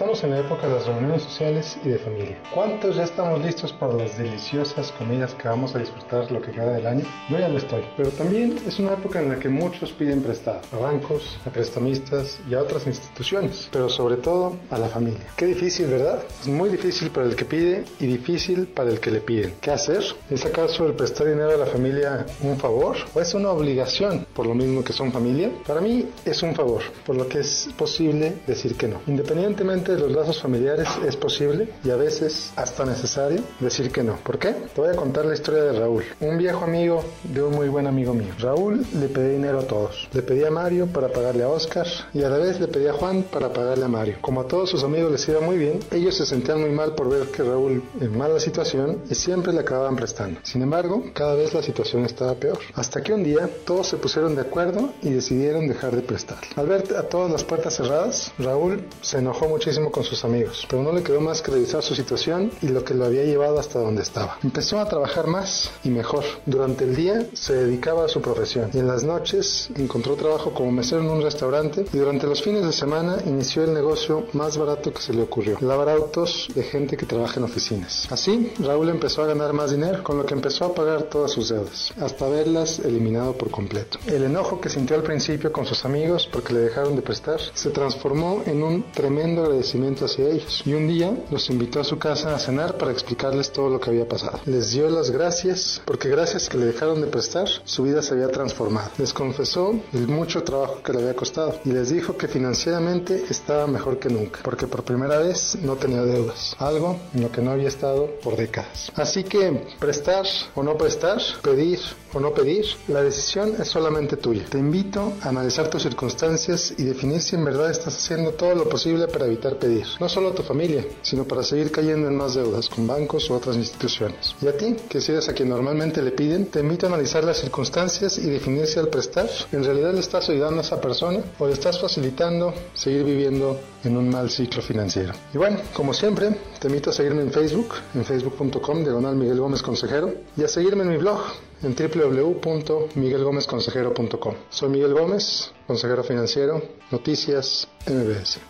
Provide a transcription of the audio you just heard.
Estamos en la época de las reuniones sociales y de familia. ¿Cuántos ya estamos listos para las deliciosas comidas que vamos a disfrutar lo que queda del año? Yo ya lo estoy, pero también es una época en la que muchos piden prestado a bancos, a prestamistas y a otras instituciones, pero sobre todo a la familia. Qué difícil, ¿verdad? Es muy difícil para el que pide y difícil para el que le piden. ¿Qué hacer? ¿Es acaso el prestar dinero a la familia un favor o es una obligación por lo mismo que son familia? Para mí es un favor, por lo que es posible decir que no. Independientemente de los lazos familiares, es posible y a veces hasta necesario decir que no. ¿Por qué? Te voy a contar la historia de Raúl, un viejo amigo de un muy buen amigo mío. Raúl le pedía dinero a todos. Le pedía a Mario para pagarle a Oscar y a la vez le pedía a Juan para pagarle a Mario. Como a todos sus amigos les iba muy bien, ellos se sentían muy mal por ver que Raúl en mala situación y siempre le acababan prestando. Sin embargo, cada vez la situación estaba peor. Hasta que un día todos se pusieron de acuerdo y decidieron dejar de prestar. Al ver a todas las puertas cerradas, Raúl se enojó muchísimo con sus amigos, pero no le quedó más que revisar su situación y lo que lo había llevado hasta donde estaba. Empezó a trabajar más y mejor. Durante el día se dedicaba a su profesión y en las noches encontró trabajo como mesero en un restaurante y durante los fines de semana inició el negocio más barato que se le ocurrió, lavar autos de gente que trabaja en oficinas. Así, Raúl empezó a ganar más dinero, con lo que empezó a pagar todas sus deudas, hasta haberlas eliminado por completo. El enojo que sintió al principio con sus amigos porque le dejaron de prestar se transformó en un tremendo hacia ellos y un día los invitó a su casa a cenar para explicarles todo lo que había pasado. Les dio las gracias porque gracias que le dejaron de prestar su vida se había transformado. Les confesó el mucho trabajo que le había costado y les dijo que financieramente estaba mejor que nunca porque por primera vez no tenía deudas, algo en lo que no había estado por décadas. Así que prestar o no prestar, pedir o no pedir, la decisión es solamente tuya. Te invito a analizar tus circunstancias y definir si en verdad estás haciendo todo lo posible para evitar pedir, no solo a tu familia, sino para seguir cayendo en más deudas con bancos u otras instituciones. Y a ti, que si eres a quien normalmente le piden, te invito a analizar las circunstancias y definir si al prestar en realidad le estás ayudando a esa persona o le estás facilitando seguir viviendo en un mal ciclo financiero. Y bueno, como siempre, te invito a seguirme en Facebook, en facebook.com, diagonal Miguel Gómez Consejero, y a seguirme en mi blog, en www.miguelgomezconsejero.com. Soy Miguel Gómez, consejero financiero, Noticias MBS.